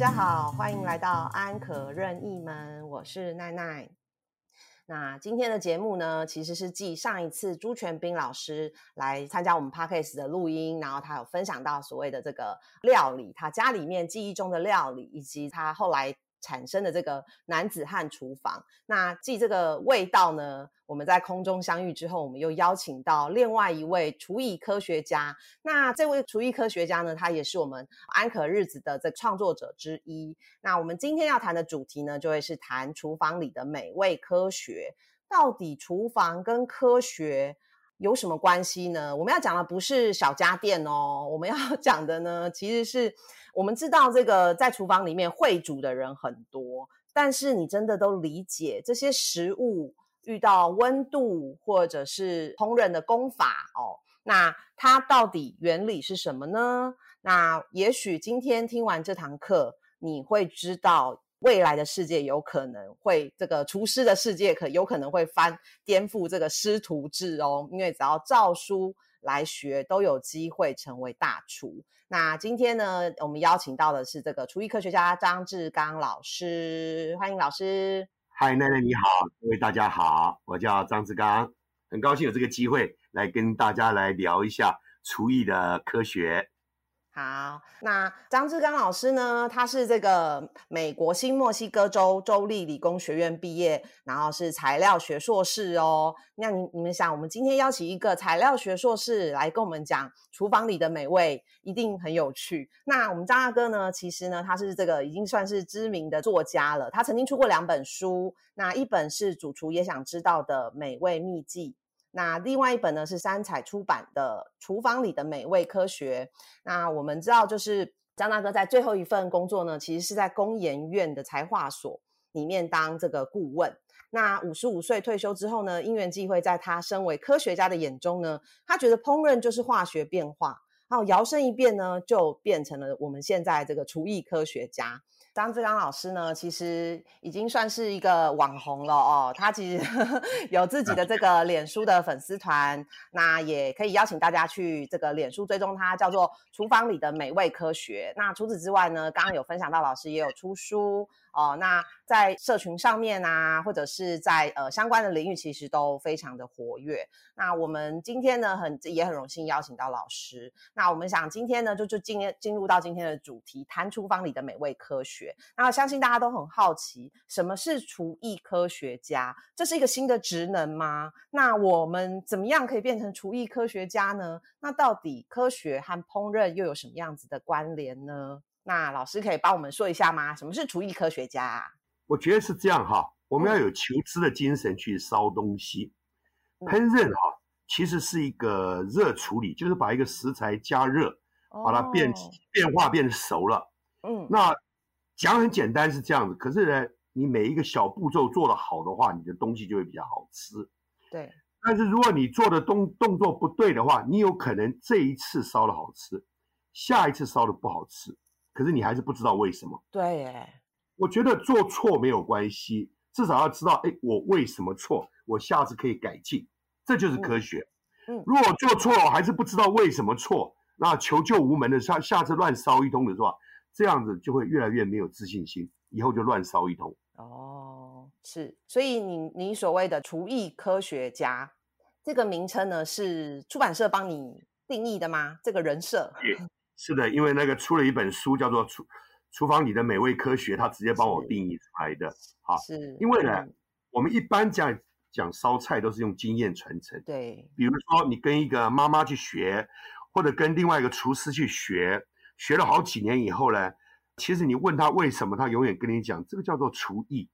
大家好，欢迎来到安可任意门，我是奈奈。那今天的节目呢，其实是继上一次朱全斌老师来参加我们 podcast 的录音，然后他有分享到所谓的这个料理，他家里面记忆中的料理，以及他后来。产生的这个男子汉厨房，那继这个味道呢？我们在空中相遇之后，我们又邀请到另外一位厨艺科学家。那这位厨艺科学家呢，他也是我们安可日子的这创作者之一。那我们今天要谈的主题呢，就会是谈厨房里的美味科学。到底厨房跟科学有什么关系呢？我们要讲的不是小家电哦，我们要 讲的呢，其实是。我们知道这个在厨房里面会煮的人很多，但是你真的都理解这些食物遇到温度或者是烹饪的功法哦？那它到底原理是什么呢？那也许今天听完这堂课，你会知道未来的世界有可能会这个厨师的世界可有可能会翻颠覆这个师徒制哦，因为只要照书。来学都有机会成为大厨。那今天呢，我们邀请到的是这个厨艺科学家张志刚老师，欢迎老师。嗨，奈奈你好，各位大家好，我叫张志刚，很高兴有这个机会来跟大家来聊一下厨艺的科学。好，那张志刚老师呢？他是这个美国新墨西哥州州立理工学院毕业，然后是材料学硕士哦。那你你们想，我们今天邀请一个材料学硕士来跟我们讲厨房里的美味，一定很有趣。那我们张大哥呢？其实呢，他是这个已经算是知名的作家了。他曾经出过两本书，那一本是主厨也想知道的美味秘籍。那另外一本呢是三彩出版的《厨房里的美味科学》。那我们知道，就是张大哥在最后一份工作呢，其实是在工研院的材化所里面当这个顾问。那五十五岁退休之后呢，因缘际会，在他身为科学家的眼中呢，他觉得烹饪就是化学变化，然后摇身一变呢，就变成了我们现在这个厨艺科学家。张志刚老师呢，其实已经算是一个网红了哦。他其实 有自己的这个脸书的粉丝团，那也可以邀请大家去这个脸书追踪他，叫做“厨房里的美味科学”。那除此之外呢，刚刚有分享到老师也有出书。哦，那在社群上面啊，或者是在呃相关的领域，其实都非常的活跃。那我们今天呢，很也很荣幸邀请到老师。那我们想今天呢，就就进进入到今天的主题，谈厨房里的美味科学。那相信大家都很好奇，什么是厨艺科学家？这是一个新的职能吗？那我们怎么样可以变成厨艺科学家呢？那到底科学和烹饪又有什么样子的关联呢？那老师可以帮我们说一下吗？什么是厨艺科学家啊？我觉得是这样哈，我们要有求知的精神去烧东西。烹饪哈，其实是一个热处理，就是把一个食材加热，把它变变化变熟了。嗯，那讲很简单是这样子，可是呢，你每一个小步骤做得好的话，你的东西就会比较好吃。对，但是如果你做的动动作不对的话，你有可能这一次烧的好吃，下一次烧的不好吃。可是你还是不知道为什么？对，哎，我觉得做错没有关系，至少要知道，哎，我为什么错，我下次可以改进，这就是科学。嗯，如果做错了还是不知道为什么错，那求救无门的，下下次乱烧一通的是吧？这样子就会越来越没有自信心，以后就乱烧一通。哦，是，所以你你所谓的厨艺科学家这个名称呢，是出版社帮你定义的吗？这个人设？是的，因为那个出了一本书，叫做《厨厨房里的美味科学》，他直接帮我定义出来的。好，是因为呢，我们一般讲讲烧菜都是用经验传承。对，比如说你跟一个妈妈去学，或者跟另外一个厨师去学，学了好几年以后呢，其实你问他为什么，他永远跟你讲，这个叫做厨艺，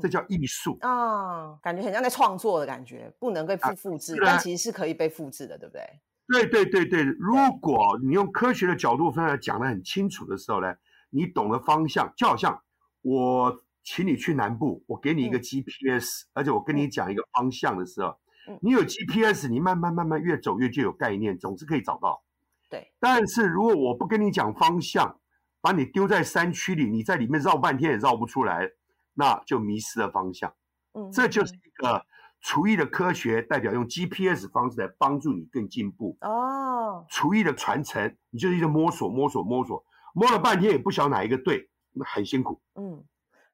这叫艺术啊，感觉很像在创作的感觉，不能被复复制，但其实是可以被复制的，对不对？对对对对，如果你用科学的角度分来讲得很清楚的时候呢，你懂了方向，就好像我请你去南部，我给你一个 GPS，而且我跟你讲一个方向的时候，你有 GPS，你慢慢慢慢越走越就有概念，总是可以找到。对，但是如果我不跟你讲方向，把你丢在山区里，你在里面绕半天也绕不出来，那就迷失了方向。嗯，这就是一个。厨艺的科学代表用 GPS 方式来帮助你更进步哦。厨艺的传承，你就是一直摸索摸索摸索，摸了半天也不晓得哪一个对，那很辛苦。嗯，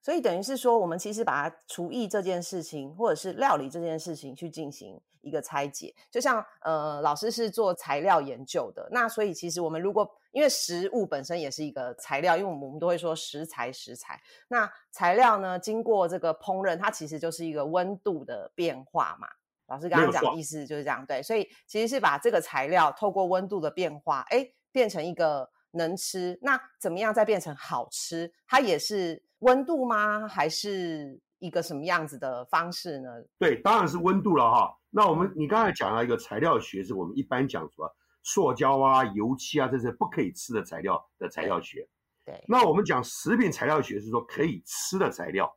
所以等于是说，我们其实把它厨艺这件事情，或者是料理这件事情去进行一个拆解。就像呃，老师是做材料研究的，那所以其实我们如果因为食物本身也是一个材料，因为我们都会说食材食材。那材料呢，经过这个烹饪，它其实就是一个温度的变化嘛。老师刚刚讲的意思就是这样，对，所以其实是把这个材料透过温度的变化，哎，变成一个能吃。那怎么样再变成好吃？它也是温度吗？还是一个什么样子的方式呢？对，当然是温度了哈。那我们你刚才讲了一个材料学，是我们一般讲什么塑胶啊、油漆啊，这些不可以吃的材料的材料学。对。那我们讲食品材料学是说可以吃的材料。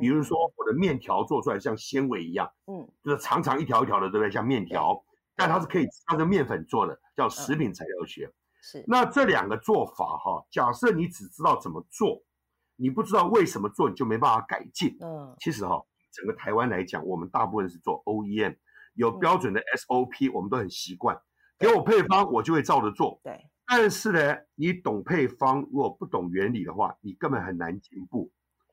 比如说我的面条做出来像纤维一样，嗯，就是长长一条一条的，对不对？像面条，但它是可以它是面粉做的，叫食品材料学。是。那这两个做法哈，假设你只知道怎么做，你不知道为什么做，你就没办法改进。嗯。其实哈，整个台湾来讲，我们大部分是做 OEM，有标准的 SOP，我们都很习惯。给我配方，我就会照着做。对。但是呢，你懂配方，如果不懂原理的话，你根本很难进步。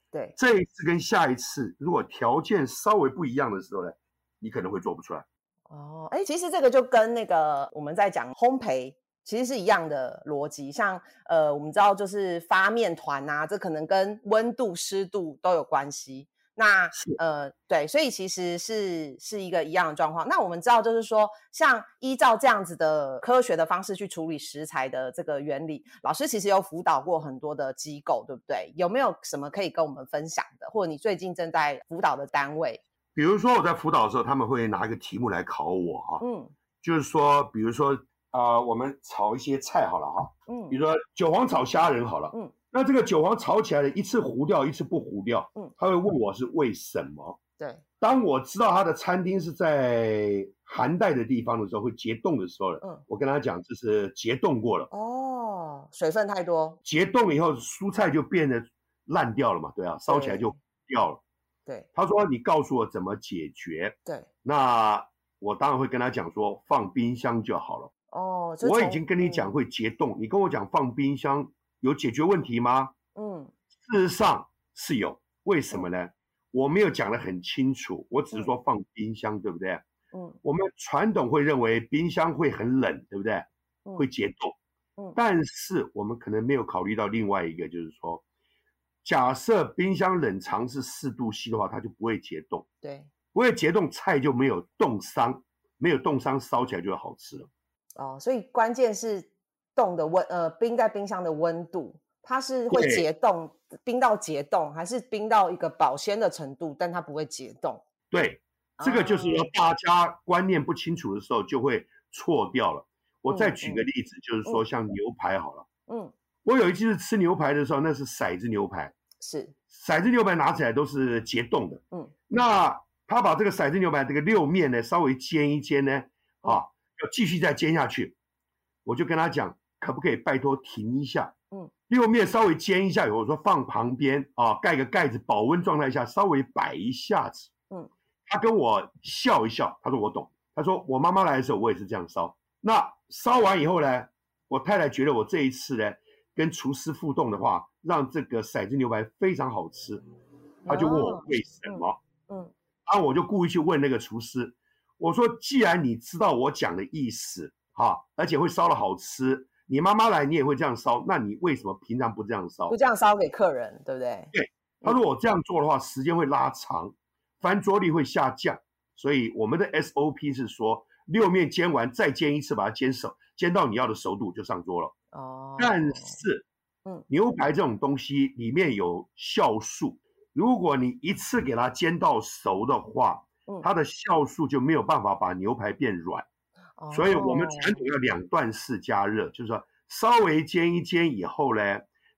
对，这一次跟下一次，如果条件稍微不一样的时候呢，你可能会做不出来。哦，哎，其实这个就跟那个我们在讲烘焙，其实是一样的逻辑。像呃，我们知道就是发面团啊，这可能跟温度、湿度都有关系。那呃对，所以其实是是一个一样的状况。那我们知道，就是说，像依照这样子的科学的方式去处理食材的这个原理，老师其实有辅导过很多的机构，对不对？有没有什么可以跟我们分享的，或者你最近正在辅导的单位？比如说我在辅导的时候，他们会拿一个题目来考我哈，嗯，就是说，比如说啊，我们炒一些菜好了哈，嗯，比如说韭黄炒虾仁好了，嗯。那这个韭黄炒起来的一次糊掉，一次不糊掉，嗯，他会问我是为什么？对，当我知道他的餐厅是在寒带的地方的时候，会结冻的时候，嗯，我跟他讲这是结冻过了，哦，水分太多，结冻以后蔬菜就变得烂掉了嘛，对啊，烧起来就掉了，对，他说你告诉我怎么解决，对，那我当然会跟他讲说放冰箱就好了，哦，我已经跟你讲会结冻，你跟我讲放冰箱。有解决问题吗？嗯，事实上是有。为什么呢？我没有讲得很清楚，我只是说放冰箱，对不对？嗯，我们传统会认为冰箱会很冷，对不对？会结冻。嗯，但是我们可能没有考虑到另外一个，就是说，假设冰箱冷藏是四度 C 的话，它就不会结冻。对，不会结冻，菜就没有冻伤，没有冻伤，烧起来就好吃了。哦，所以关键是。冻的温呃冰在冰箱的温度，它是会结冻，冰到结冻，还是冰到一个保鲜的程度，但它不会结冻。对，这个就是说大家观念不清楚的时候就会错掉了。我再举个例子，就是说像牛排好了，嗯，我有一次吃牛排的时候，那是骰子牛排，是骰子牛排拿起来都是结冻的，嗯，那他把这个骰子牛排这个六面呢稍微煎一煎呢，啊，要继续再煎下去，我就跟他讲。可不可以拜托停一下？嗯，六面稍微煎一下以后，我说放旁边啊，盖个盖子，保温状态下稍微摆一下子。嗯，他跟我笑一笑，他说我懂。他说我妈妈来的时候，我也是这样烧。那烧完以后呢，我太太觉得我这一次呢，跟厨师互动的话，让这个骰子牛排非常好吃。他就问我为什么？嗯，然后我就故意去问那个厨师，我说既然你知道我讲的意思，哈，而且会烧的好吃。你妈妈来，你也会这样烧，那你为什么平常不这样烧？不这样烧给客人，对不对？对，他说我这样做的话，时间会拉长，翻桌率会下降，所以我们的 SOP 是说，六面煎完再煎一次，把它煎熟，煎到你要的熟度就上桌了。哦。但是，嗯，牛排这种东西里面有酵素，如果你一次给它煎到熟的话，嗯，它的酵素就没有办法把牛排变软。所以，我们传统要两段式加热，就是说稍微煎一煎以后呢，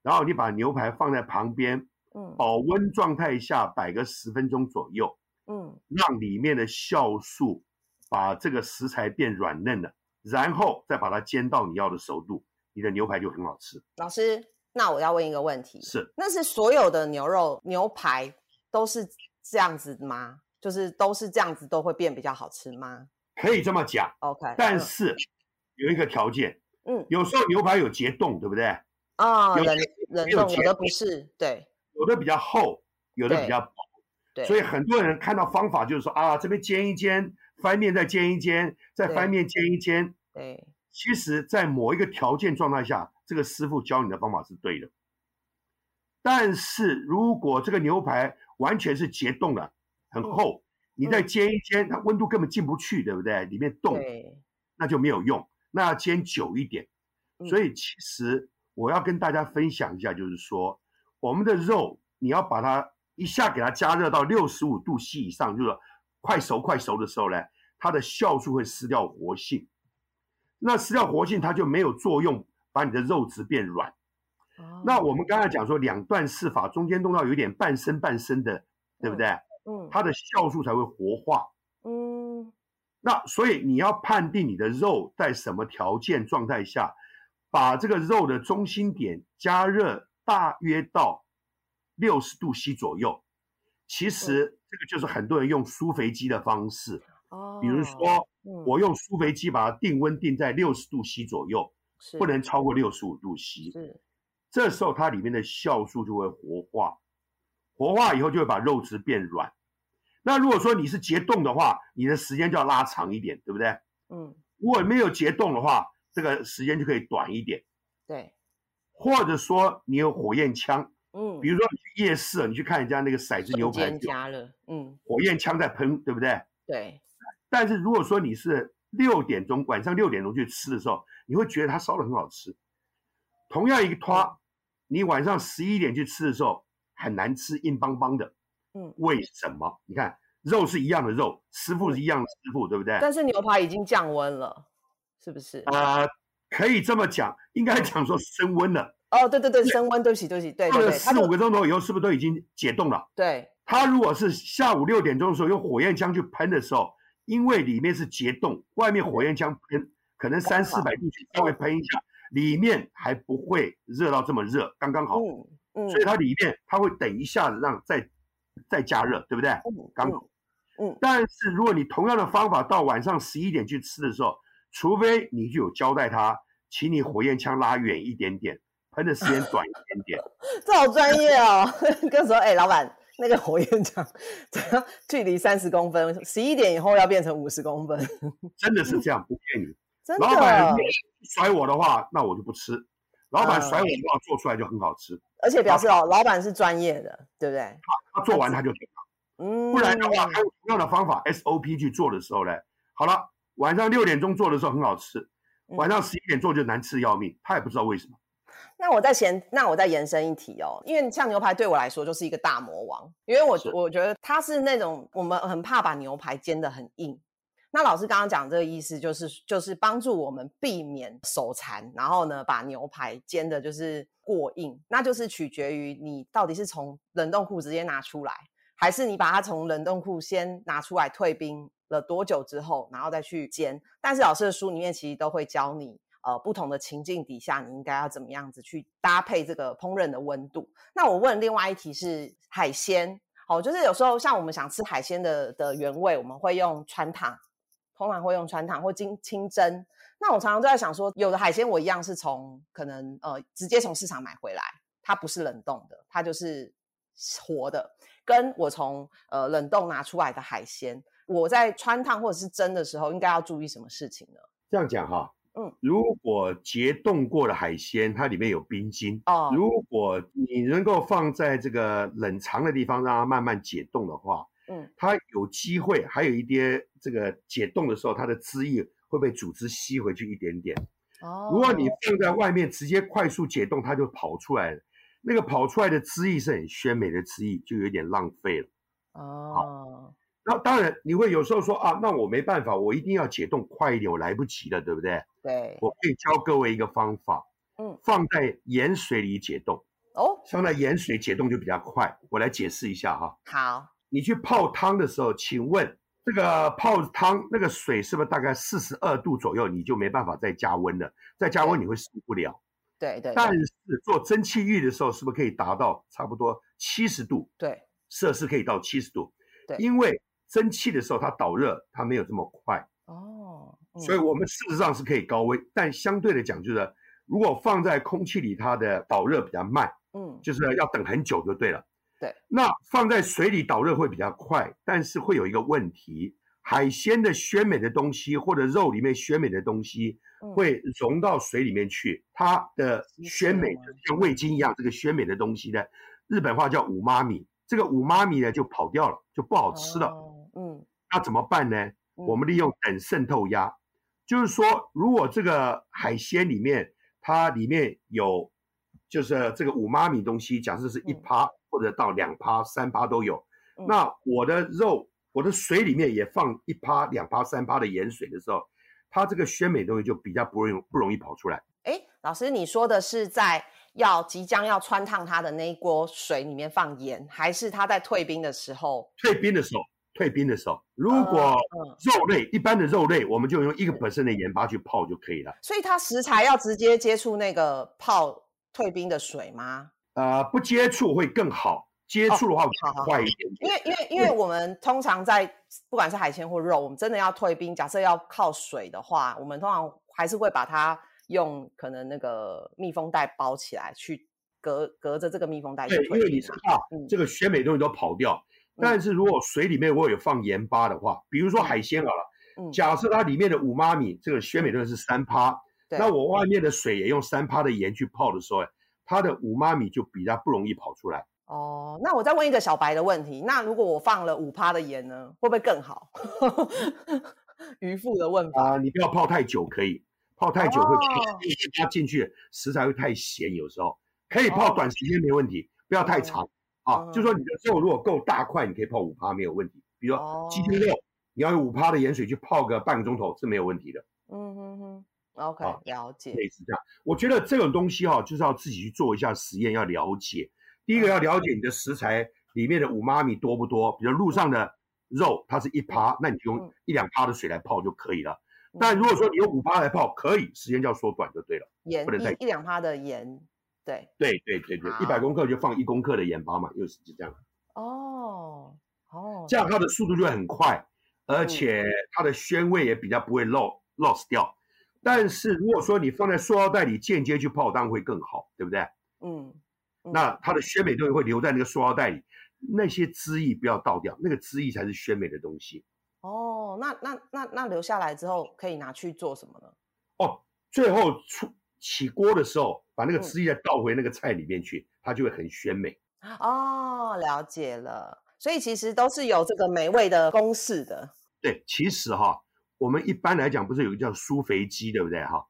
然后你把牛排放在旁边，嗯，保温状态下摆个十分钟左右，嗯，让里面的酵素把这个食材变软嫩了，然后再把它煎到你要的熟度，你的牛排就很好吃。老师，那我要问一个问题，是，那是所有的牛肉牛排都是这样子吗？就是都是这样子都会变比较好吃吗？可以这么讲，OK，但是有一个条件，嗯，有时候牛排有结冻，对不对？啊，有冷冷冻有有的不是，对有的比较厚，有的比较薄。对，所以很多人看到方法就是说啊，这边煎一煎，翻面再煎一煎，再翻面煎一煎。对其实，在某一个条件状态下，这个师傅教你的方法是对的。但是如果这个牛排完全是结冻了，很厚，你再煎一煎，它温度根本进不去，对不对？里面冻，那就没有用。那要煎久一点。嗯所以其实我要跟大家分享一下，就是说我们的肉你要把它一下给它加热到六十五度 C 以上，就是快熟快熟的时候呢，它的酵素会失掉活性。那失掉活性，它就没有作用，把你的肉质变软。那我们刚才讲说两段式法，中间弄到有点半生半生的，对不对？嗯它的酵素才会活化。嗯。那所以你要判定你的肉在什么条件状态下，把这个肉的中心点加热大约到六十度 C 左右。其实这个就是很多人用酥肥鸡的方式，哦，比如说嗯。我用酥肥鸡把它定温定在六十度 C 左右，是。不能超过六十五度 C。是。这时候它里面的酵素就会活化，活化以后就会把肉质变软。那如果说你是结冻的话，你的时间就要拉长一点，对不对？嗯如果没有结冻的话，这个时间就可以短一点。对或者说你有火焰枪，嗯，比如说你去夜市，你去看人家那个骰子牛排，加热，嗯火焰枪在喷，对不对？对但是如果说你是六点钟晚上六点钟去吃的时候，你会觉得它烧的很好吃。同样一个拖，你晚上十一点去吃的时候很难吃，硬邦邦的。嗯，为什么？你看肉是一样的肉，师傅是一样的师傅，对不对？但是牛排已经降温了，是不是？呃，可以这么讲，应该讲说升温了，哦，对对对，升温，对不起对不起，对过了四五个钟头以后，是不是都已经解冻了？对它如果是下午六点钟的时候用火焰枪去喷的时候，因为里面是结冻，外面火焰枪喷可能三四百度去稍微喷一下，里面还不会热到这么热，刚刚好。嗯嗯，所以它里面它会等一下子让再再加热，对不对？嗯刚好。嗯但是如果你同样的方法到晚上十一点去吃的时候，除非你就有交代他，请你火焰枪拉远一点点，喷的时间短一点点。这好专业哦。跟说，哎，老板，那个火焰枪，距离三十公分，十一点以后要变成五十公分，真的是这样，不骗你。真老板的。甩我的话，那我就不吃；老板嗯甩我的话，做出来就很好吃。而且表示哦，老板是专业的，对不对？他做完他就懂了，嗯，不然的话，他用同样的方法 SOP 去做的时候呢，好了，晚上六点钟做的时候很好吃，嗯晚上十一点做就难吃要命，他也不知道为什么。那我再延，那我再延伸一题哦，因为像牛排对我来说就是一个大魔王，因为我我觉得它是那种我们很怕把牛排煎得很硬。那老师刚刚讲这个意思就是就是帮助我们避免手残，然后呢把牛排煎的就是过硬，那就是取决于你到底是从冷冻库直接拿出来，还是你把它从冷冻库先拿出来退冰了多久之后，然后再去煎。但是老师的书里面其实都会教你，呃，不同的情境底下你应该要怎么样子去搭配这个烹饪的温度。那我问另外一题是海鲜，好、就是有时候像我们想吃海鲜的的原味，我们会用穿烫，通常会用穿烫或清清蒸。那我常常都在想说，有的海鲜我一样是从可能呃直接从市场买回来，它不是冷冻的，它就是活的。跟我从呃冷冻拿出来的海鲜，我在穿烫或者是蒸的时候，应该要注意什么事情呢？这样讲哈，嗯，如果解冻过的海鲜，它里面有冰晶，哦，如果你能够放在这个冷藏的地方，让它慢慢解冻的话，嗯，它有机会还有一些这个解冻的时候，它的汁液会被组织吸回去一点点。哦，如果你放在外面直接快速解冻，它就跑出来了。那个跑出来的汁液是很鲜美的汁液，就有点浪费了。哦，那当然，你会有时候说啊，那我没办法，我一定要解冻快一点，我来不及了，对不对？对，我可以教各位一个方法，嗯，放在盐水里解冻，哦，放在盐水解冻就比较快。我来解释一下哈，好，你去泡汤的时候，请问这个泡汤那个水是不是大概四十二度左右，你就没办法再加温了？再加温你会受不了。对对但是做蒸汽浴的时候，是不是可以达到差不多七十度对，摄氏可以到七十度？对因为蒸汽的时候它导热，它没有这么快，哦，嗯所以我们事实上是可以高温，但相对的讲，就是如果放在空气里，它的导热比较慢，嗯，就是要等很久就对了。对，那放在水里导热会比较快，但是会有一个问题，海鲜的鲜美的东西或者肉里面鲜美的东西嗯会融到水里面去，它的吸鲜美收吗像味精一样，这个鲜美的东西呢，日本话叫五妈米，这个五妈米呢就跑掉了，就不好吃了。哦嗯，那怎么办呢？嗯我们利用等渗透压，就是说，如果这个海鲜里面它里面有，就是这个五妈米东西，假设是一嗯趴或者到两趴、三趴都有，嗯那我的肉，我的水里面也放一趴、两趴、三趴的盐水的时候，它这个鲜美东西就比较不容易不容易跑出来。哎，老师，你说的是在要即将要穿烫它的那一锅水里面放盐，还是它在退冰的时候？退冰的时候，退冰的时候，如果嗯，肉类一般的肉类，我们就用一个 percent 的盐巴去泡就可以了。所以它食材要直接接触那个泡退冰的水吗？呃，不接触会更好，接触的话会快一点点。因为因为因为我们通常在不管是海鲜或肉，我们真的要退冰，假设要靠水的话，我们通常还是会把它用可能那个密封袋包起来，去隔隔着这个密封袋去对，因为你是。怕嗯这个鲜美东西都跑掉。但是如果水里面我有放盐巴的话，比如说海鲜好了，嗯，假设它里面的五妈米这个鲜美东西是三趴，那我外面的水也用三趴的盐去泡的时候，它的五妈米就比较不容易跑出来。哦，那我再问一个小白的问题，那如果我放了五趴的盐呢，会不会更好？渔夫的问法。啊、你不要泡太久，可以泡太久会哦它进去食材会太咸，有时候可以泡哦短时间没问题，不要太长啊。嗯就说你的肉如果够大块，你可以泡五趴没有问题。比如哦说鸡胸肉，你要用五趴的盐水去泡个半个钟头是没有问题的，嗯哼哼，OK，、啊了解。类似这样。我觉得这种东西哈、就是要自己去做一下实验，要了解。第一个要了解你的食材里面的五妈咪多不多，比如路上的肉它是一趴，那你就用嗯一两趴的水来泡就可以了。嗯但如果说你用五趴来泡，可以，时间就要缩短就对了。盐不能太一一两趴的盐，对，对对对对，好一百公克就放一公克的盐巴嘛，又是就这样，哦哦，这样它的速度就会很快，嗯而且它的鲜味也比较不会漏 lost 掉。但是如果说你放在塑料袋里间接去泡，当然会更好，对不对？嗯，嗯那它的鲜美东西会留在那个塑料袋里，那些汁液不要倒掉，那个汁液才是鲜美的东西。哦，那那那那留下来之后可以拿去做什么呢？哦，最后出起锅的时候，把那个嗯汁液再倒回那个菜里面去，它就会很鲜美。哦，了解了。所以其实都是有这个美味的公式的。对，其实哈，我们一般来讲不是有一个叫苏肥鸡，对不对哈？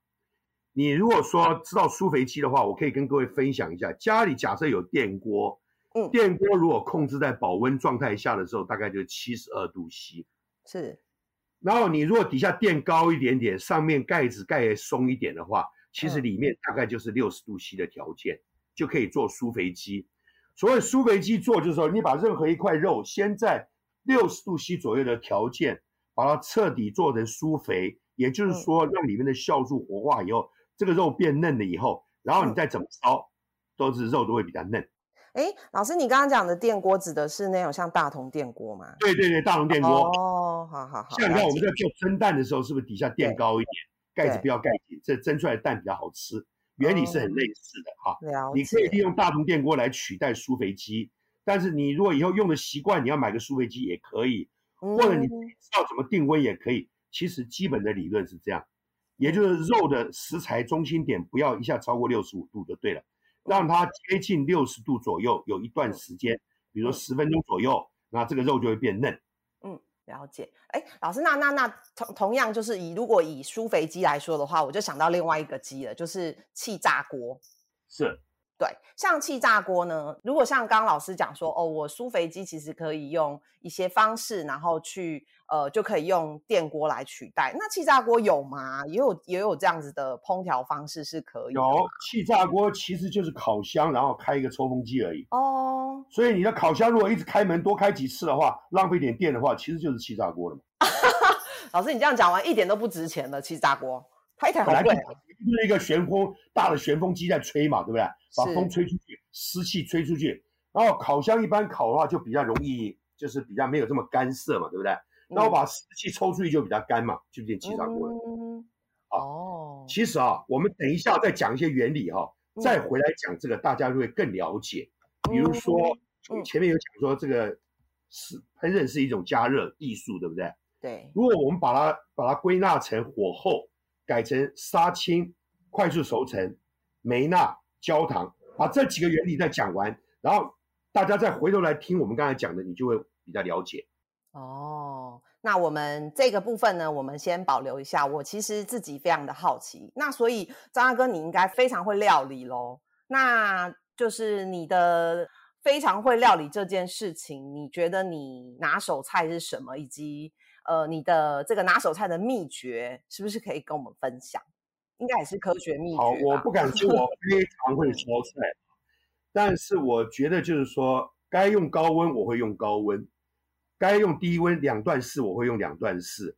你如果说知道苏肥鸡的话，我可以跟各位分享一下，家里假设有电锅，嗯电锅如果控制在保温状态下的时候，大概就七十二度 C。是，然后你如果底下垫高一点点，上面盖子盖松一点的话，其实嗯里面大概就是六十度 C 的条件，就可以做疏肥鸡。所谓疏肥鸡做，就是说你把任何一块肉先在六十度 C 左右的条件，把它彻底做成酥肥，也就是说让里面的酵素活化以后，这个肉变嫩了以后，然后你再怎么烧，都是肉都会比较嫩。哎，老师，你刚刚讲的电锅指的是那种像大同电锅吗？对对对，大同电锅。哦，好好好。像你看我们在做蒸蛋的时候，是不是底下垫高一点，盖子不要盖紧，这蒸出来的蛋比较好吃。原理是很类似的哈。了你可以利。用大同电锅来取代疏肥机，但是你如果以后用的习惯，你要买个疏肥机也可以，或者你嗯知道怎么定温也可以。其实基本的理论是这样，也就是肉的食材中心点不要一下超过六十五度就对了，让它接近六十度左右，有一段时间，比如说嗯十分钟左右，那这个肉就会变嫩。嗯了解，哎，老师，那那那同同样就是以如果以疏肥鸡来说的话，我就想到另外一个鸡了，就是气炸锅。是，对，像气炸锅呢，如果像刚刚老师讲说，哦，我酥肥鸡其实可以用一些方式，然后去呃就可以用电锅来取代。那气炸锅有吗？也有也有这样子的烹调方式是可以有吗气炸锅其实就是烤箱，然后开一个抽风机而已。哦，所以你的烤箱如果一直开门多开几次的话，浪费点电的话，其实就是气炸锅了嘛。老师你这样讲完一点都不值钱了，气炸锅本来就贵啊。就是一个旋风大的旋风机在吹嘛，对不对？把风吹出去，湿气吹出去。然后烤箱一般烤的话就比较容易，就是比较没有这么干涩嘛，对不对？然后把湿气抽出去就比较干嘛，就变气炸锅了。嗯，哦，其实啊，我们等一下再讲一些原理哈，再回来讲这个，大家就会更了解。比如说前面有讲说这个是烹饪是一种加热艺术，对不对？对。如果我们把它把它归纳成火候，改成杀青、快速熟成、梅纳、焦糖，把这几个原理再讲完，然后大家再回头来听我们刚才讲的，你就会比较了解。哦。那我们这个部分呢，我们先保留一下。我其实自己非常的好奇，那所以张大哥你应该非常会料理喽。那就是你的非常会料理这件事情，你觉得你拿手菜是什么？以及呃，你的这个拿手菜的秘诀是不是可以跟我们分享？应该也是科学秘诀。好，我不敢说我非常会烧菜，但是我觉得就是说，该用高温我会用高温。该用低温两段式，我会用两段式，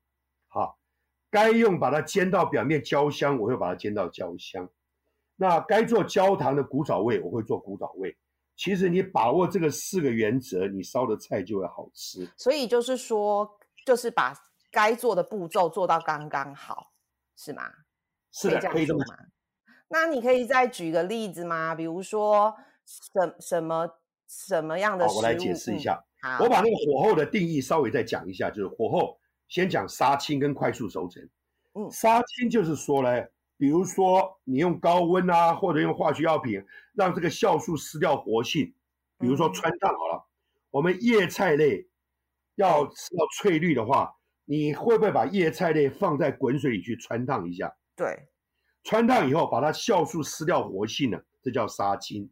好，该用把它煎到表面焦香，我会把它煎到焦香。那该做焦糖的古早味，我会做古早味。其实你把握这个四个原则，你烧的菜就会好吃。所以就是说，就是把该做的步骤做到刚刚好，是吗？是的，可以这么吗？那你可以再举个例子吗？比如说什什么什么样的？我来解释一下。我把那个火候的定义稍微再讲一下，就是火候先讲杀青跟快速熟成。嗯，杀青就是说呢，比如说你用高温啊，或者用化学药品让这个酵素失掉活性，比如说川烫好了。我们叶菜类要吃到翠绿的话，你会不会把叶菜类放在滚水里去穿烫一下？对，穿烫以后把它酵素撕掉活性了，这叫杀青。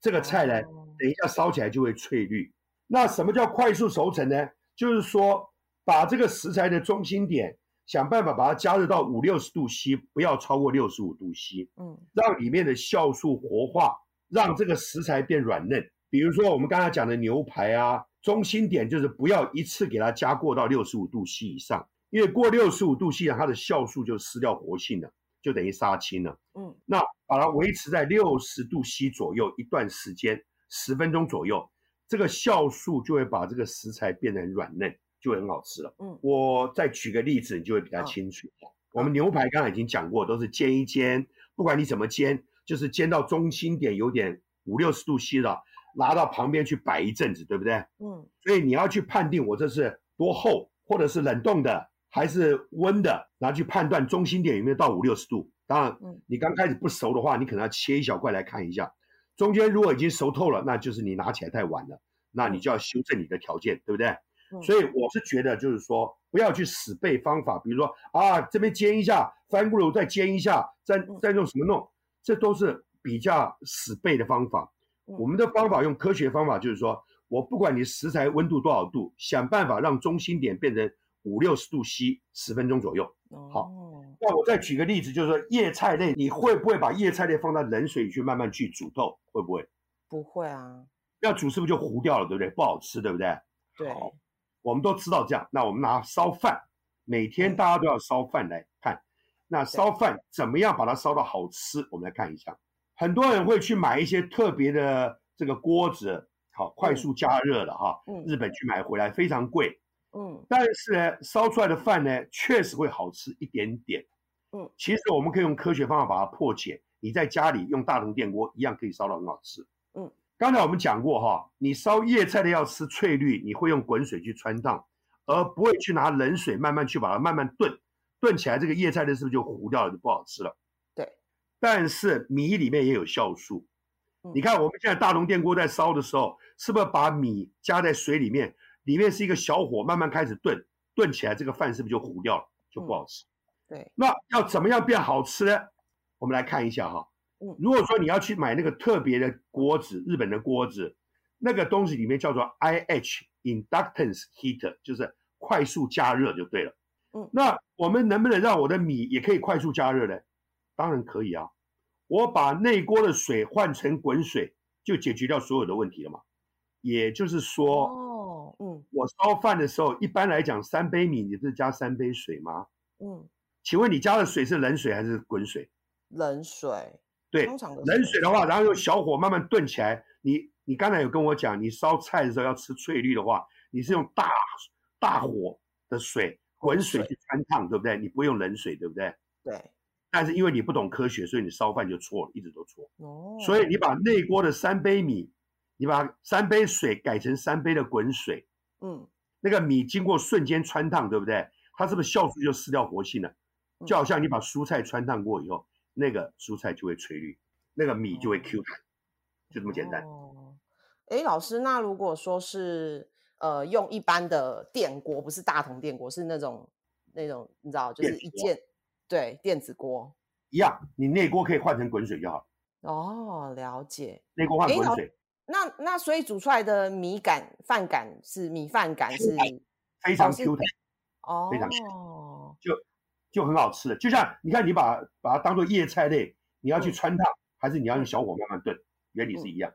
这个菜呢，等一下烧起来就会翠绿。那什么叫快速熟成呢？就是说，把这个食材的中心点想办法把它加热到五六十度 C，不要超过六十五度 C，嗯，让里面的酵素活化，让这个食材变软嫩。比如说我们刚才讲的牛排啊，中心点就是不要一次给它加过到六十五度 C 以上，因为过六十五度 C，它的酵素就失掉活性了，就等于杀青了。嗯，那把它维持在六十度 C 左右一段时间，十分钟左右。这个酵素就会把这个食材变得很软嫩，就会很好吃了。嗯，我再举个例子，你就会比较清楚。我们牛排刚才已经讲过，都是煎一煎，不管你怎么煎，就是煎到中心点有点五六十度 C 了，拿到旁边去摆一阵子，对不对？嗯。所以你要去判定我这是多厚，或者是冷冻的还是温的，然后去判断中心点有没有到五六十度。当然，你刚开始不熟的话，你可能要切一小块来看一下。中间如果已经熟透了，那就是你拿起来太晚了，那你就要修正你的条件，对不对？所以我是觉得，就是说不要去死背方法，比如说啊这边煎一下，翻过来再煎一下，再再用什么弄，这都是比较死背的方法。我们的方法用科学方法，就是说我不管你食材温度多少度，想办法让中心点变成五六十度 C，十分钟左右。好。那我再举个例子，就是说叶菜类，你会不会把叶菜类放到冷水里去慢慢去煮透？会不会？不会啊。要煮是不是就糊掉了，对不对？不好吃，对不对？对。我们都知道这样。那我们拿烧饭，每天大家都要烧饭来看。那烧饭怎么样把它烧到好吃？我们来看一下。很多人会去买一些特别的这个锅子，好快速加热的哈。嗯。日本去买回来非常贵。嗯，但是呢，烧出来的饭呢，确实会好吃一点点。嗯，其实我们可以用科学方法把它破解。你在家里用大同电锅一样可以烧到很好吃。嗯，刚才我们讲过哈，你烧叶菜的要吃翠绿，你会用滚水去穿烫，而不会去拿冷水慢慢去把它慢慢炖，炖起来这个叶菜的是不是就糊掉了，就不好吃了？对。但是米里面也有酵素。你看我们现在大龙电锅在烧的时候，是不是把米加在水里面？里面是一个小火，慢慢开始炖，炖起来这个饭是不是就糊掉了，就不好吃？对。那要怎么样变好吃呢？我们来看一下哈。嗯。如果说你要去买那个特别的锅子，日本的锅子，那个东西里面叫做 IH inductance heater，就是快速加热就对了。嗯。那我们能不能让我的米也可以快速加热呢？当然可以啊。我把内锅的水换成滚水，就解决掉所有的问题了嘛。也就是说。哦嗯，我烧饭的时候，一般来讲，三杯米你是加三杯水吗？嗯，请问你加的水是冷水还是滚水？冷水。对，冷水的话，然后用小火慢慢炖起来。你你刚才有跟我讲，你烧菜的时候要吃翠绿的话，你是用大大火的水滚水去穿烫，对不对？你不用冷水，对不对？对，但是因为你不懂科学，所以你烧饭就错了，一直都错。哦，所以你把内锅的三杯米，你把三杯水改成三杯的滚水，嗯那个米经过瞬间穿烫，对不对？它是不是酵素就失掉活性了？嗯就好像你把蔬菜穿烫过以后，那个蔬菜就会翠绿，那个米就会 Q 弹，就这么简单。哦，哎，老师，那如果说是呃用一般的电锅，不是大同电锅，是那种那种你知道，就是一件对电子锅。一样，你内锅可以换成滚水就好，哦，了解。内锅换滚水那那所以煮出来的米感饭感是米饭感是非常 Q 弹，哦，非常就就很好吃的。就像你看，你把把它当做叶菜类，你要去嗯穿烫，还是你要用小火慢慢炖，原理是一样。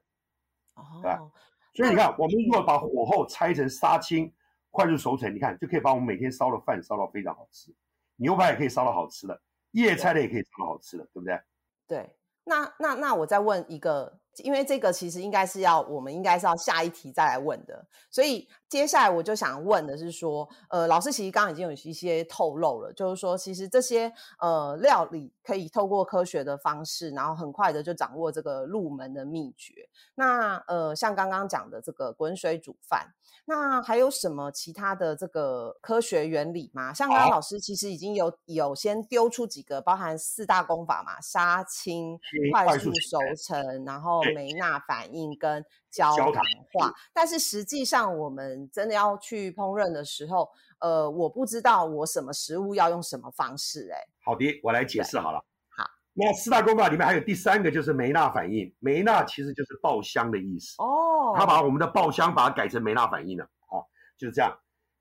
吧哦，所以你看，我们如果把火候拆成杀青，快速熟成，你看就可以把我们每天烧的饭烧到非常好吃，牛排也可以烧到好吃的，叶菜类也可以烧到好吃的，对不对？对。那那那我再问一个，因为这个其实应该是要我们应该是要下一题再来问的，所以接下来我就想问的是说，呃，老师其实刚刚已经有一些透露了，就是说其实这些呃料理可以透过科学的方式，然后很快的就掌握这个入门的秘诀。那呃，像刚刚讲的这个滚水煮饭，那还有什么其他的这个科学原理吗？像刚刚老师其实已经有有先丢出几个，包含四大功法嘛，杀青、快速熟成，然后对梅纳反应跟焦糖化。但是实际上，我们真的要去烹饪的时候，呃，我不知道我什么食物要用什么方式、欸，好的，我来解释好了。好，那四大功法里面还有第三个就是梅纳反应，梅纳其实就是爆香的意思，哦，他把我们的爆香把它改成梅纳反应了，好，就是这样。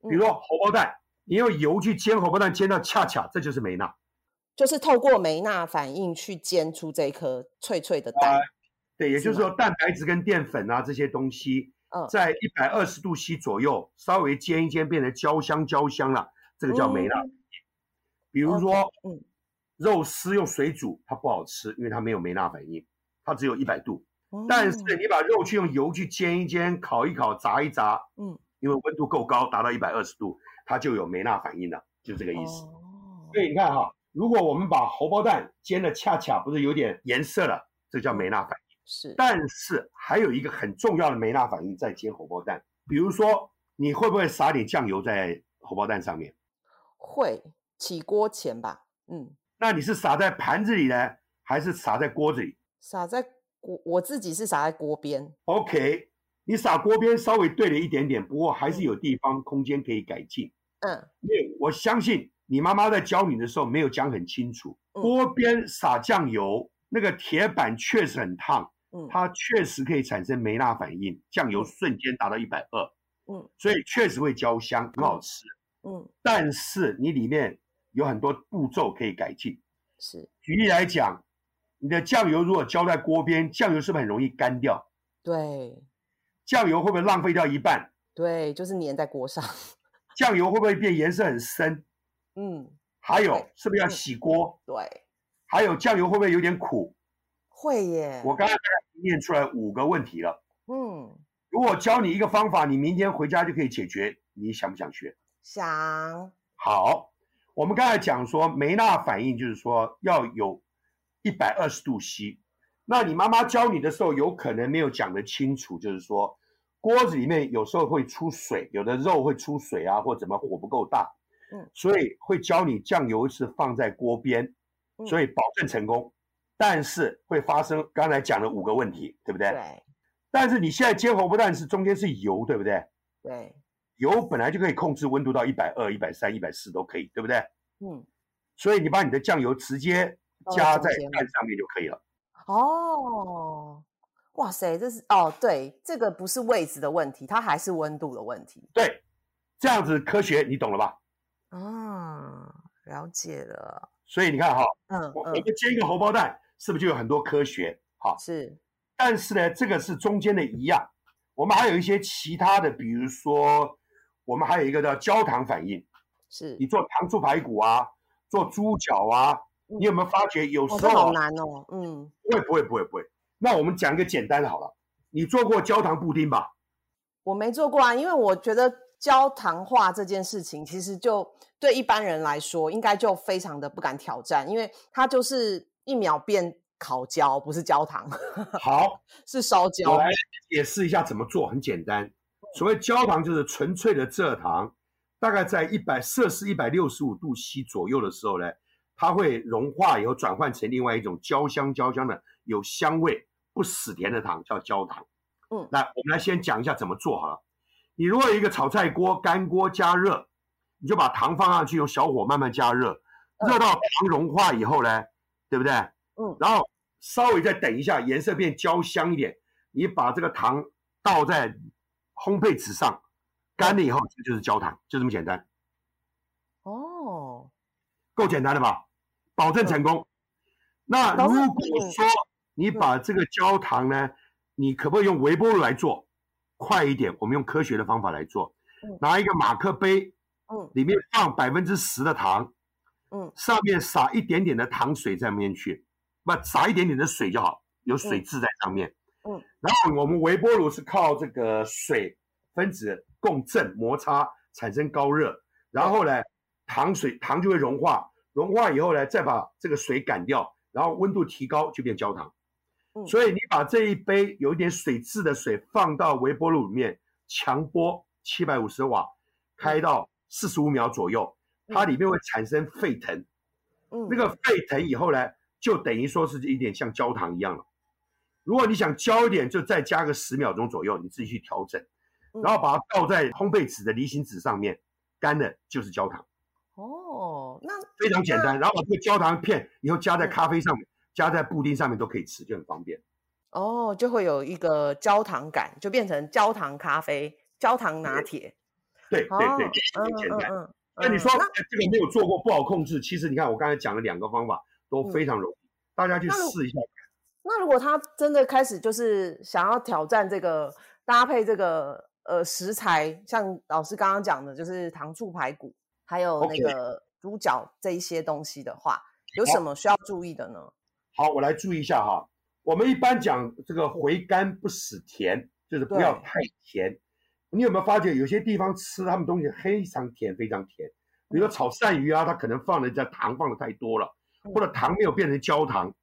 比如荷包蛋，你用油去煎荷包蛋，煎到恰恰，这就是梅纳。就是透过梅纳反应去煎出这一颗脆脆的蛋。对，也就是说蛋白质跟淀粉啊这些东西，嗯在一百二十度 C 左右稍微煎一煎，变成焦香焦香了，这个叫梅纳。比如说，嗯肉丝用水煮，它不好吃，因为它没有梅纳反应，它只有一百度。但是嗯你把肉去用油去煎一煎、烤一烤、炸一炸，嗯，因为温度够高，达到一百二十度，它就有梅纳反应了，就这个意思。哦所以你看哈，如果我们把荷包蛋煎的恰恰不是有点颜色了，这叫梅纳反应。是，但是还有一个很重要的梅纳反应在煎荷包蛋，比如说你会不会撒点酱油在荷包蛋上面？会起锅前吧，嗯，那你是撒在盘子里呢，还是撒在锅子里撒在锅，我自己是撒在锅边，？OK，你撒锅边稍微对了一点点，不过还是有地方空间可以改进。嗯因为我相信你妈妈在教你的时候没有讲很清楚，嗯锅边撒酱油，那个铁板确实很烫，嗯，它确实可以产生梅纳反应，酱油嗯瞬间达到一百二，嗯所以确实会焦香，很好吃。嗯但是你里面有很多步骤可以改进。是举例来讲，你的酱油如果浇在锅边，酱油是不是很容易干掉？对酱油会不会浪费掉一半？对，就是粘在锅上，酱油会不会变颜色很深？嗯，还有是不是要嗯洗锅？对，还有酱油会不会有点苦？会耶，我刚才大概念出来五个问题了。嗯如果教你一个方法，你明天回家就可以解决，你想不想学？想，好，我们刚才讲说梅纳反应，就是说要有一百二十度 C。那你妈妈教你的时候，有可能没有讲得清楚，就是说锅子里面有时候会出水，有的肉会出水啊，或怎么火不够大，嗯，所以会教你酱油是放在锅边，嗯所以保证成功。但是会发生刚才讲的五个问题，对不对？对但是你现在煎荷包蛋是中间是油，对不对？对，油本来就可以控制温度到一百二、一百三、一百四都可以，对不对？嗯，所以你把你的酱油直接加在蛋上面就可以了。哦，哇塞，这是哦，对，这个不是位置的问题，它还是温度的问题对，这样子科学你懂了吧？啊，了解了，所以你看哈，嗯我们煎一个荷包蛋，是不是就有很多科学？哈，是，但是呢，这个是中间的一样，我们还有一些其他的，比如说我们还有一个叫焦糖反应，是你，做糖醋排骨啊，做猪脚啊，你有没有发觉有时候啊难哦，嗯，不会不会不会不会？那我们讲一个简单的好了，你做过焦糖布丁吧？我没做过啊，因为我觉得焦糖化这件事情，其实就对一般人来说，应该就非常的不敢挑战，因为它就是一秒变烤焦，不是焦糖。好，是烧焦。我来解释一下怎么做，很简单。所谓焦糖就是纯粹的蔗糖，大概在一百摄氏一百六十五度 C 左右的时候呢，它会融化以后转换成另外一种焦香焦香的有香味不死甜的糖，叫焦糖。嗯，来，我们来先讲一下怎么做好了。你如果有一个炒菜锅干锅加热，你就把糖放上去，用小火慢慢加热，热到糖融化以后呢，对不对？嗯，然后稍微再等一下，颜色变焦香一点，你把这个糖倒在。烘焙纸上干了以后，这就是焦糖，就这么简单。哦，够简单了吧？保证成功。那如果说你把这个焦糖呢，你可不可以用微波炉来做？快一点，我们用科学的方法来做。拿一个马克杯，嗯，里面放百分之十的糖，嗯，上面撒一点点的糖水在面去，不撒一点点的水就好，有水渍在上面。嗯，然后我们微波炉是靠这个水分子共振摩擦产生高热，然后呢，糖水糖就会融化，融化以后呢，再把这个水赶掉，然后温度提高就变焦糖。嗯，所以你把这一杯有一点水渍的水放到微波炉里面，强波七百五十瓦，开到四十五秒左右，它里面会产生沸腾。嗯，那个沸腾以后呢，就等于说是一点像焦糖一样了。如果你想焦一点，就再加个十秒钟左右，你自己去调整，然后把它倒在烘焙纸的离心纸上面，干的就是焦糖。哦，那非常简单。然后把这个焦糖片以后加在咖啡上面，加在布丁上面都可以吃，就很方便。哦，就会有一个焦糖感，就变成焦糖咖啡、焦糖拿铁。对对对，很简单。那你说这个没有做过不好控制？其实你看我刚才讲了两个方法都非常容易，大家去试一下。那如果他真的开始就是想要挑战这个搭配这个呃食材，像老师刚刚讲的，就是糖醋排骨，还有那个猪脚这一些东西的话，有什么需要注意的呢？好，我来注意一下哈。我们一般讲这个回甘不死甜，就是不要太甜。你有没有发觉有些地方吃他们东西非常甜，非常甜？比如说炒鳝鱼啊，它可能放的这糖放的太多了，或者糖没有变成焦糖。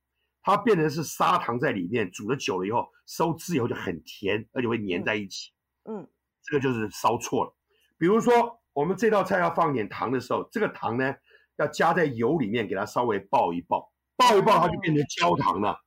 它变成是砂糖在里面，煮的久了以后收汁以后就很甜，而且会粘在一起。嗯，这个就是烧错了。比如说我们这道菜要放点糖的时候，这个糖呢要加在油里面给它稍微爆一爆，爆一爆它就变成焦糖了。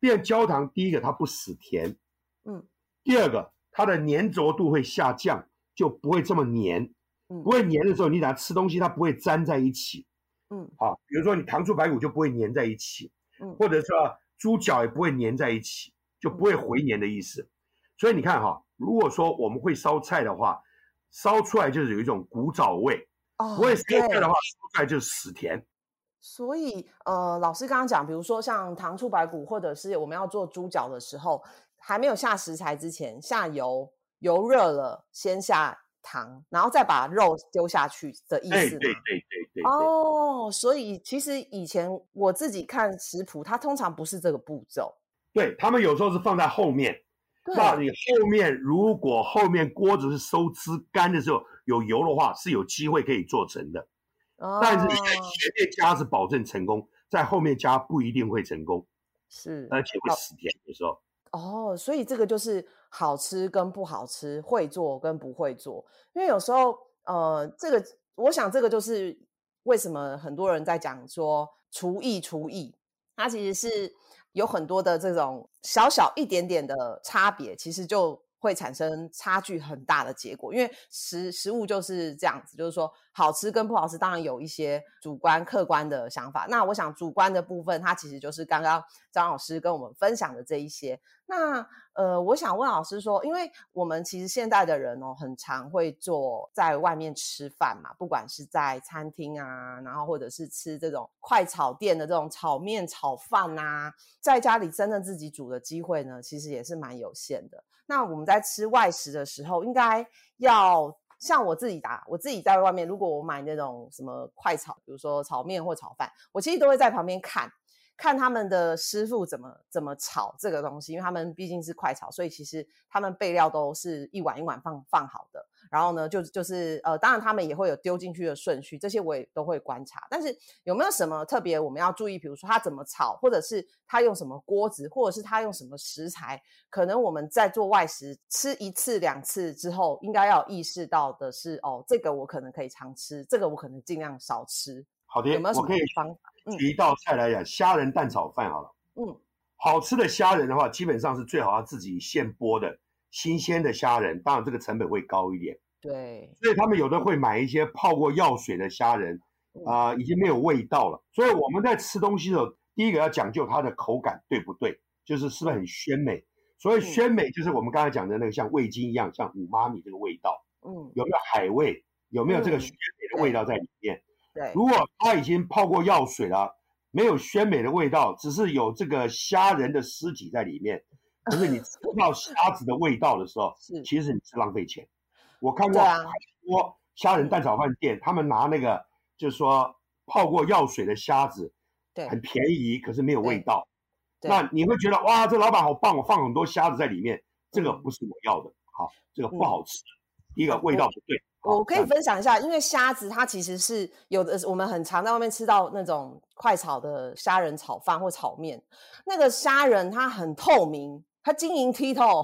变焦糖，第一个它不死甜，嗯，第二个它的粘着度会下降，就不会这么粘。嗯，不会粘的时候，你等下吃东西它不会粘在一起。嗯，好，比如说你糖醋排骨就不会粘在一起。嗯或者说猪脚也不会粘在一起，就不会回粘的意思。所以你看哈，如果说我们会烧菜的话，烧出来就是有一种古早味；不会烧菜的话，烧出来就是死甜。所以呃，老师刚刚讲，比如说像糖醋排骨，或者是我们要做猪脚的时候，还没有下食材之前，下油，油热了，先下。糖，然后再把肉丢下去的意思。对对对对。哦，所以其实以前我自己看食谱，它通常不是这个步骤。对他们有时候是放在后面。那你后面如果后面锅子是收汁干的时候有油的话，是有机会可以做成的。哦。但是你在前面加是保证成功，在后面加不一定会成功。是。而且会死甜有时候。哦，所以这个就是好吃跟不好吃，会做跟不会做。因为有时候，呃，这个我想这个就是为什么很多人在讲说厨艺，厨艺它其实是有很多的这种小小一点点的差别，其实就。会产生差距很大的结果，因为食食物就是这样子，就是说好吃跟不好吃，当然有一些主观客观的想法。那我想主观的部分，它其实就是刚刚张老师跟我们分享的这一些。那呃，我想问老师说，因为我们其实现代的人哦，很常会做在外面吃饭嘛，不管是在餐厅啊，然后或者是吃这种快炒店的这种炒面、炒饭啊，在家里真正自己煮的机会呢，其实也是蛮有限的。那我们在吃外食的时候，应该要像我自己打，我自己在外面，如果我买那种什么快炒，比如说炒面或炒饭，我其实都会在旁边看，看他们的师傅怎么怎么炒这个东西，因为他们毕竟是快炒，所以其实他们备料都是一碗一碗放放好的。然后呢，就就是呃，当然他们也会有丢进去的顺序，这些我也都会观察。但是有没有什么特别我们要注意？比如说他怎么炒，或者是他用什么锅子，或者是他用什么食材？可能我们在做外食吃一次两次之后，应该要意识到的是，哦，这个我可能可以常吃，这个我可能尽量少吃。好的，有没有什么可以方法？举一道菜来讲，虾仁蛋炒饭好了。嗯，好吃的虾仁的话，基本上是最好要自己现剥的新鲜的虾仁，当然这个成本会高一点。对，所以他们有的会买一些泡过药水的虾仁，嗯啊、已经没有味道了。所以我们在吃东西的时候，第一个要讲究它的口感对不对，就是是不是很鲜美。所以嗯鲜美就是我们刚才讲的那个像味精一样，像五妈米这个味道，嗯，有没有海味，有没有这个嗯鲜美的味道在里面？对，如果它已经泡过药水了，没有鲜美的味道，只是有这个虾仁的尸体在里面，可是你吃不到虾子的味道的时候，是，其实你是浪费钱。我看过啊很多虾仁蛋炒饭店，他们拿那个就是说泡过药水的虾子，对，很便宜，可是没有味道。那你会觉得哇，这老板好棒，我放很多虾子在里面，这个嗯不是我要的。好，这个不嗯好吃。第一个味道不对。我可以分享一下，因为虾子它其实是有的，我们很常在外面吃到那种快炒的虾仁炒饭或炒面，那个虾仁它很透明，它晶莹剔透，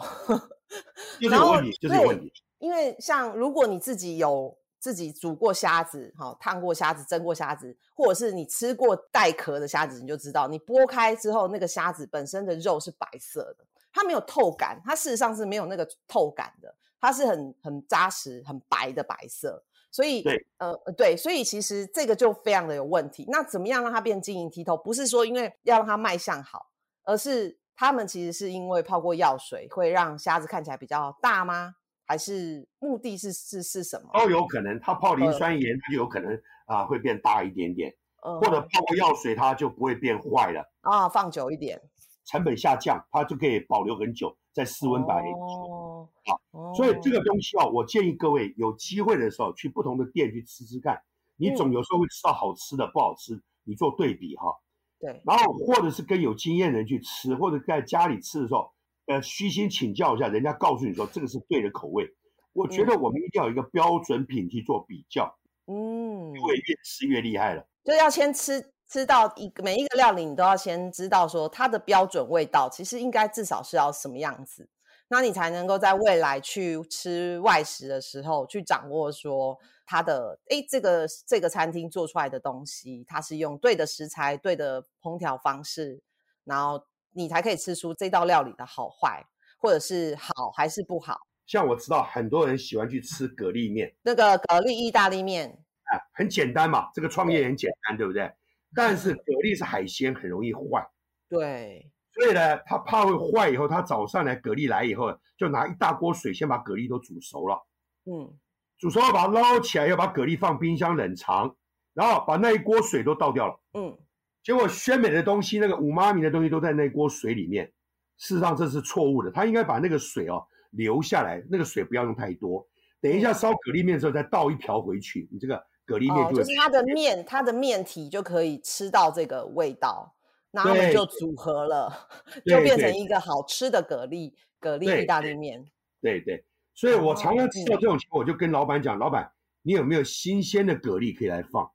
就是问题，就是问题。因为像如果你自己有自己煮过虾子，哈、烫过虾子、蒸过虾子，或者是你吃过带壳的虾子，你就知道，你剥开之后，那个虾子本身的肉是白色的，它没有透感，它事实上是没有那个透感的，它是很很扎实、很白的白色。所以，对，呃，对，所以其实这个就非常的有问题。那怎么样让它变晶莹剔透？不是说因为要让它卖相好，而是他们其实是因为泡过药水，会让虾子看起来比较大吗？还是目的是是是什么？都有可能，它泡磷呃酸盐，它就有可能啊会变大一点点，嗯或者泡过药水，它就不会变坏了，啊，放久一点，成本下降，它就可以保留很久，在室温摆。哦，啊所以这个东西哦，我建议各位有机会的时候去不同的店去吃吃看，你嗯总有时候会吃到好吃的，不好吃，你做对比哈。对，然后或者是跟有经验的人去吃，或者在家里吃的时候，呃，虚心请教一下，人家告诉你说这个是对的口味。我觉得我们一定要有一个标准品去做比较，嗯，因为越吃越厉害了。就要先吃吃到一个每一个料理，你都要先知道说它的标准味道，其实应该至少是要什么样子，那你才能够在未来去吃外食的时候去掌握说它的诶这个这个餐厅做出来的东西，它是用对的食材、对的烹调方式，然后你才可以吃出这道料理的好坏，或者是好还是不好。像我知道很多人喜欢去吃蛤蜊面，那个蛤蜊意大利面，啊，很简单嘛，这个创业很简单，对不对？但是蛤蜊是海鲜，很容易坏，对，所以呢，他怕会坏以后，他早上呢蛤蜊来以后，就拿一大锅水先把蛤蜊都煮熟了，嗯，煮熟了把它捞起来，要把蛤蜊放冰箱冷藏，然后把那一锅水都倒掉了。嗯，结果鲜美的东西，那个五妈咪的东西都在那锅水里面。事实上这是错误的，他应该把那个水哦留下来，那个水不要用太多。等一下烧蛤蜊面的时候再倒一瓢回去，你这个蛤蜊面就是它的面，它的面体就可以吃到这个味道，然后它们就组合了，就变成一个好吃的蛤蜊蛤蜊意大利面。对对。所以我常常吃到哦这种情况，我就跟老板讲，老板你有没有新鲜的蛤蜊可以来放？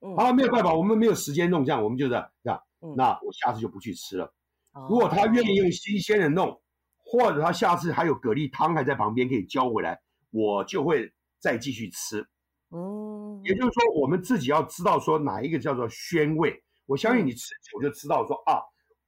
嗯，啊，没有办法，我们没有时间弄这样，我们就这样这样，嗯那我下次就不去吃了。如果他愿意哦用新鲜的弄，或者他下次还有蛤蜊汤还在旁边可以交回来，我就会再继续吃。嗯，也就是说，我们自己要知道说哪一个叫做鲜味。我相信你吃久就知道说啊，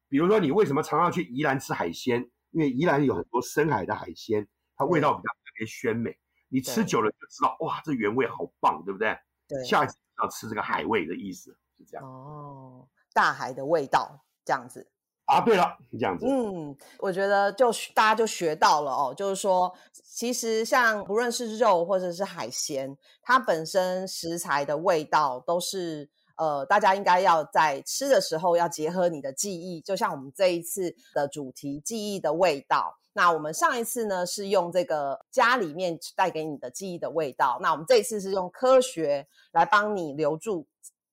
比如说你为什么常常去宜兰吃海鲜，因为宜兰有很多深海的海鲜，它味道比较特别鲜美。你吃久了就知道，哇，这原味好棒，对不对？对，下一次要吃这个海味的意思是这样哦，大海的味道这样子。啊。对了，这样子，嗯，我觉得就大家就学到了哦，就是说，其实像不论是肉或者是海鲜，它本身食材的味道都是呃，大家应该要在吃的时候要结合你的记忆，就像我们这一次的主题记忆的味道。那我们上一次呢是用这个家里面带给你的记忆的味道，那我们这一次是用科学来帮你留住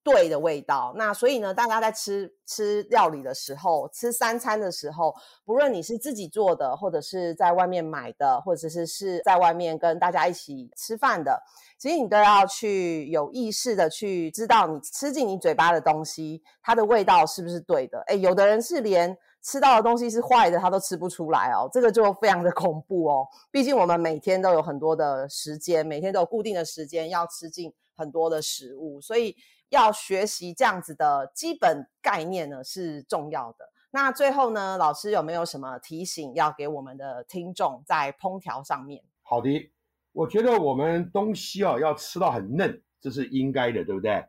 对的味道。那所以呢，大家在吃吃料理的时候，吃三餐的时候，不论你是自己做的，或者是在外面买的，或者是是在外面跟大家一起吃饭的，其实你都要去有意识的去知道，你吃进你嘴巴的东西，它的味道是不是对的？哎，有的人是连。吃到的东西是坏的，他都吃不出来哦，这个就非常的恐怖哦。毕竟我们每天都有很多的时间，每天都有固定的时间要吃进很多的食物，所以要学习这样子的基本概念呢是重要的。那最后呢，老师有没有什么提醒要给我们的听众在烹调上面？好的，我觉得我们东西啊要吃到很嫩，这是应该的，对不对？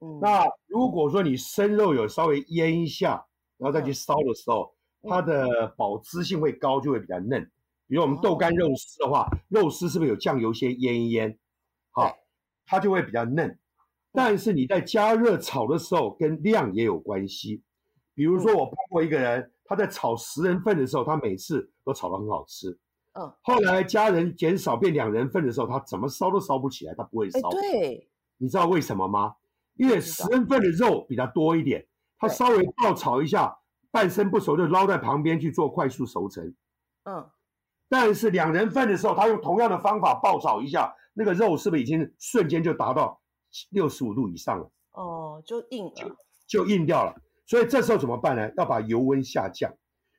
嗯。那如果说你生肉有稍微腌一下。然后再去烧的时候，它的保汁性会高，就会比较嫩。比如我们豆干肉丝的话，肉丝是不是有酱油先腌一腌？好，它就会比较嫩。但是你在加热炒的时候，跟量也有关系。比如说我碰过一个人，他在炒十人份的时候，他每次都炒得很好吃。嗯。后来家人减少变两人份的时候，他怎么烧都烧不起来，他不会烧。对。你知道为什么吗？因为十人份的肉比较多一点。他稍微爆炒一下，半生不熟就捞在旁边去做快速熟成。嗯，但是两人份的时候，他用同样的方法爆炒一下，那个肉是不是已经瞬间就达到六十五度以上了？哦，就硬就就硬掉了。所以这时候怎么办呢？要把油温下降。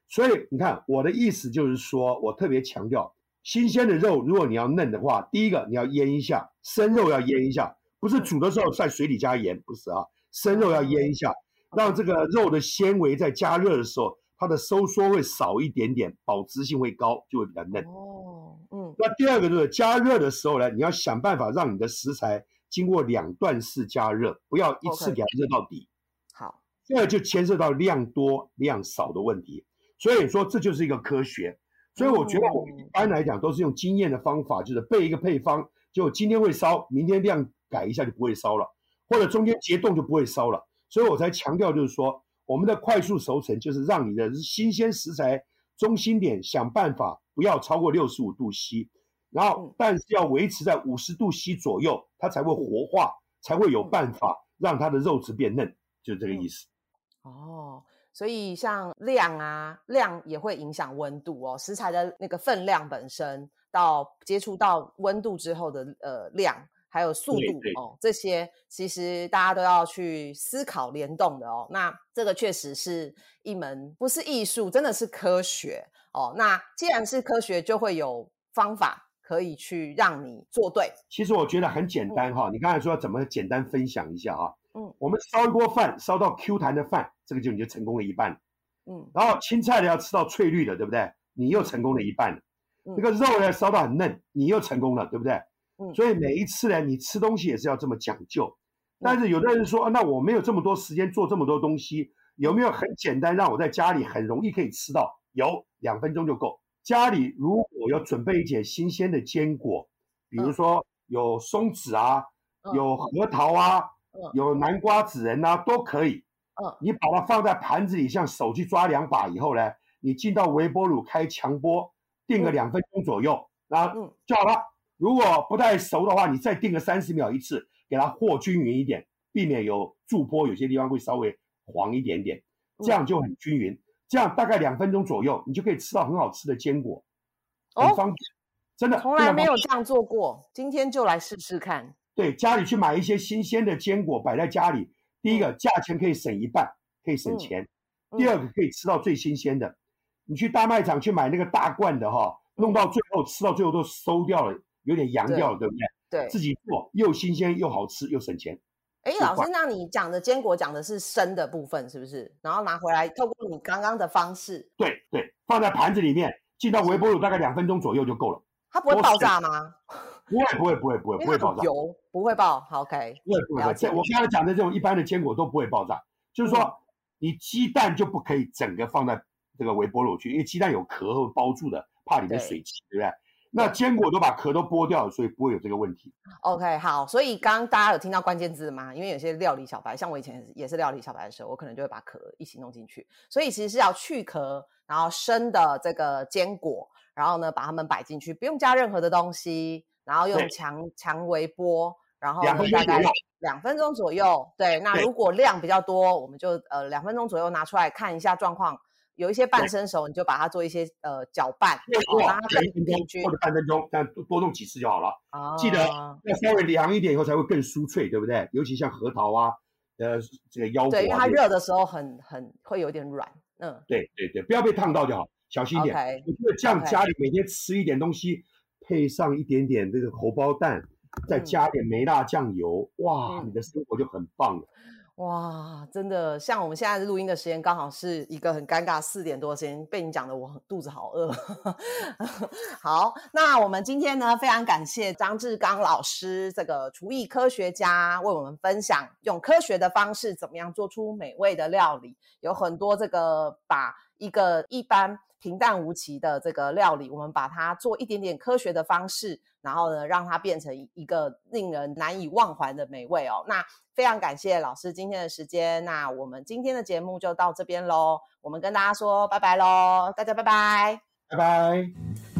所以你看我的意思就是说，我特别强调，新鲜的肉如果你要嫩的话，第一个你要腌一下，生肉要腌一下，不是煮的时候在水里加盐，不是啊，生肉要腌一下。让这个肉的纤维在加热的时候，它的收缩会少一点点，保质性会高，就会比较嫩。哦，嗯。那第二个就是加热的时候呢，你要想办法让你的食材经过两段式加热，不要一次给它热到底。好，这就牵涉到量多量少的问题。所以说这就是一个科学。所以我觉得我们一般来讲都是用经验的方法，就是备一个配方，就今天会烧，明天量改一下就不会烧了，或者中间结冻就不会烧了。所以我才强调，就是说，我们的快速熟成就是让你的新鲜食材中心点想办法不要超过六十五度 C，然后但是要维持在五十度 C 左右，它才会活化，才会有办法让它的肉质变嫩，就这个意思。哦，所以像量啊，量也会影响温度哦，食材的那个分量本身到接触到温度之后的呃量。还有速度哦，这些其实大家都要去思考联动的哦。那这个确实是一门不是艺术，真的是科学哦。那既然是科学，就会有方法可以去让你做对。其实我觉得很简单哈，你刚才说怎么简单分享一下啊？嗯，我们烧一锅饭，烧到 Q 弹的饭，这个就你就成功了一半。嗯，然后青菜呢要吃到翠绿的，对不对？你又成功了一半。那个肉呢烧到很嫩，你又成功了，对不对？嗯所以每一次呢，你吃东西也是要这么讲究。但是有的人说，那我没有这么多时间做这么多东西，有没有很简单让我在家里很容易可以吃到？有，两分钟就够。家里如果要准备一点新鲜的坚果，比如说有松子啊，有核桃啊，有南瓜子仁啊，都可以。嗯，你把它放在盘子里，像手去抓两把以后呢，你进到微波炉开强波，定个两分钟左右，然后就好了。如果不太熟的话，你再定个三十秒一次，给它和均匀一点，避免有助波，有些地方会稍微黄一点点，这样就很均匀。这样大概两分钟左右，你就可以吃到很好吃的坚果，很方便。真的，从来没有这样做过，今天就来试试看。对，家里去买一些新鲜的坚果摆在家里，第一个价钱可以省一半，可以省钱；第二个可以吃到最新鲜的。你去大卖场去买那个大罐的哈，弄到最后吃到最后都馊掉了。有点洋掉了，对不对？对，自己做又新鲜又好吃又省钱。哎，老师，那你讲的坚果讲的是生的部分是不是？然后拿回来，透过你刚刚的方式，对对，放在盘子里面，进到微波炉大概两分钟左右就够了。它不会爆炸吗？不会 不会不会不会不会爆炸，油不会爆。OK，不会不会。我刚才讲的这种一般的坚果都不会爆炸，就是说你鸡蛋就不可以整个放在这个微波炉去，因为鸡蛋有壳会包住的，怕里面水汽，对不对？那坚果都把壳都剥掉了，所以不会有这个问题。OK，好，所以刚刚大家有听到关键字吗？因为有些料理小白，像我以前也是料理小白的时候，我可能就会把壳一起弄进去。所以其实是要去壳，然后生的这个坚果，然后呢把它们摆进去，不用加任何的东西，然后用强强微波，然后大概两分钟左右。对，那如果量比较多，我们就呃两分钟左右拿出来看一下状况。有一些半生熟，你就把它做一些呃搅拌，让它更均或。者半分钟，但多多弄几次就好了。哦记得要稍微凉一点以后才会更酥脆，对不对？尤其像核桃啊，呃，这个腰果对，因为啊，它热的时候很很会有点软。嗯对对对，不要被烫到就好，小心一点。我觉得这样家里每天吃一点东西，配上一点点这个荷包蛋，再嗯加点梅辣酱油，哇，嗯你的生活就很棒了。哇，真的，像我们现在录音的时间刚好是一个很尴尬四点多的时间，被你讲的我肚子好饿。好，那我们今天呢，非常感谢张志刚老师这个厨艺科学家为我们分享用科学的方式怎么样做出美味的料理，有很多这个把一个一般平淡无奇的这个料理，我们把它做一点点科学的方式，然后呢，让它变成一个令人难以忘怀的美味哦。那非常感谢老师今天的时间，那我们今天的节目就到这边喽，我们跟大家说拜拜喽，大家拜拜。拜拜。